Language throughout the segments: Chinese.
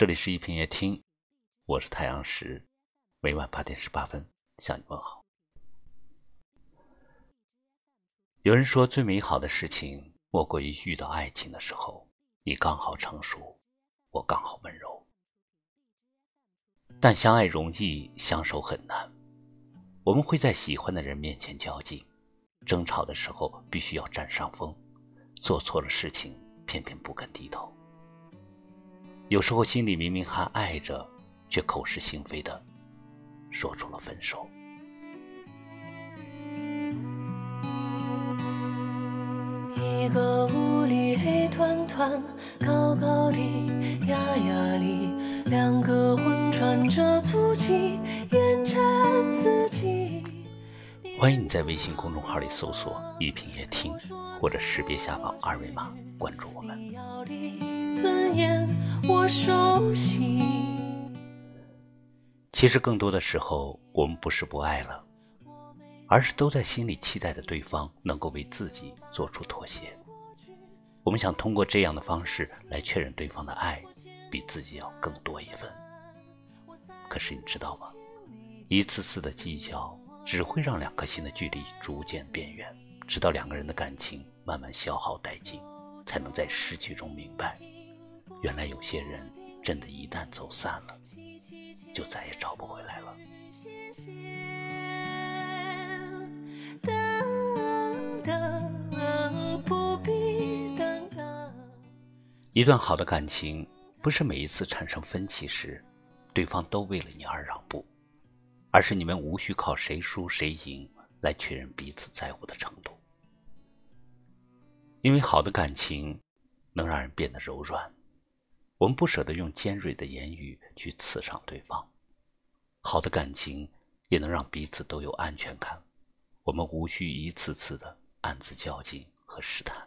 这里是一品夜听，我是太阳石，每晚八点十八分向你问好。有人说，最美好的事情莫过于遇到爱情的时候，你刚好成熟，我刚好温柔。但相爱容易，相守很难。我们会在喜欢的人面前较劲，争吵的时候必须要占上风，做错了事情偏偏不肯低头。有时候心里明明还爱着，却口是心非的说出了分手。一个屋里黑团团，高高的，压压里，两个魂穿着粗气。欢迎你在微信公众号里搜索“一品夜听”，或者识别下方二维码关注我们。尊严，我熟悉。其实更多的时候，我们不是不爱了，而是都在心里期待着对方能够为自己做出妥协。我们想通过这样的方式来确认对方的爱比自己要更多一份。可是你知道吗？一次次的计较只会让两颗心的距离逐渐变远，直到两个人的感情慢慢消耗殆尽，才能在失去中明白。原来有些人真的，一旦走散了，就再也找不回来了。一段好的感情，不是每一次产生分歧时，对方都为了你而让步，而是你们无需靠谁输谁赢来确认彼此在乎的程度。因为好的感情，能让人变得柔软。我们不舍得用尖锐的言语去刺伤对方，好的感情也能让彼此都有安全感。我们无需一次次的暗自较劲和试探。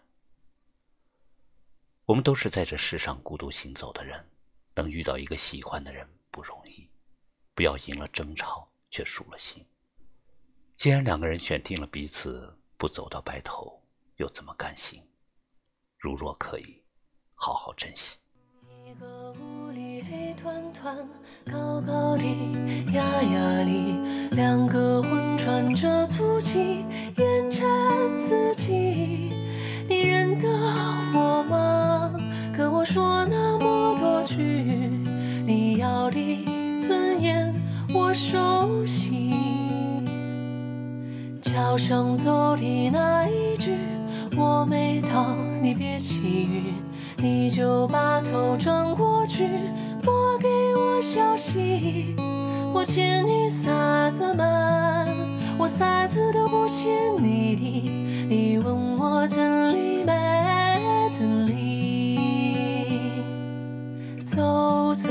我们都是在这世上孤独行走的人，能遇到一个喜欢的人不容易。不要赢了争吵却输了心。既然两个人选定了彼此，不走到白头，又怎么甘心？如若可以，好好珍惜。一个屋里黑团团，高高的，压压里，两个魂喘着粗气，烟尘四起。你认得我吗？跟我说那么多句，你要的尊严我熟悉。桥上走的那一句，我没到，你别起晕。你就把头转过去，莫给我消息。我欠你啥子嘛？我啥子都不欠你的。你问我真理没真理？走走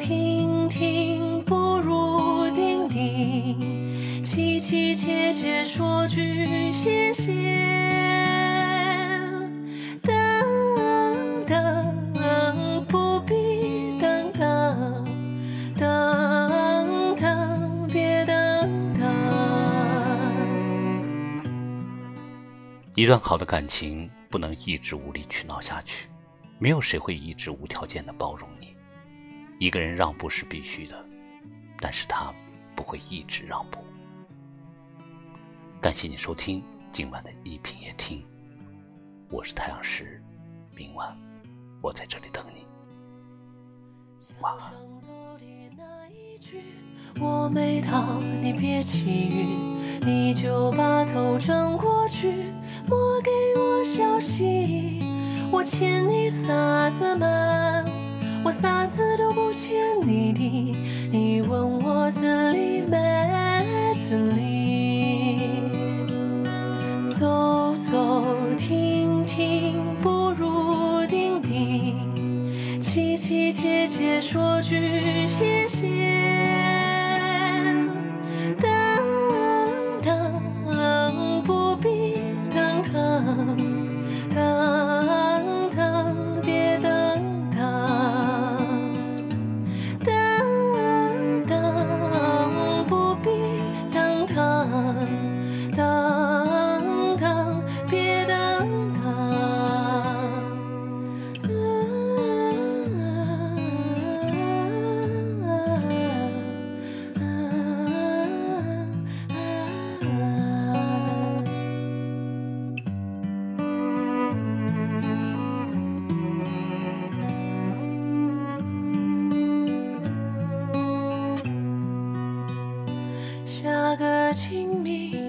停停不如定定，凄凄切切说句谢谢。一段好的感情不能一直无理取闹下去，没有谁会一直无条件的包容你。一个人让步是必须的，但是他不会一直让步。感谢你收听今晚的一品夜听，我是太阳石，明晚我在这里等你。晚安。我没到，你别起晕，你就把头转过去，莫给我消息。我欠你啥子嘛？我啥子都不欠你的。你问我这里没这里？走走停停不如定定，凄凄切切说句亲密。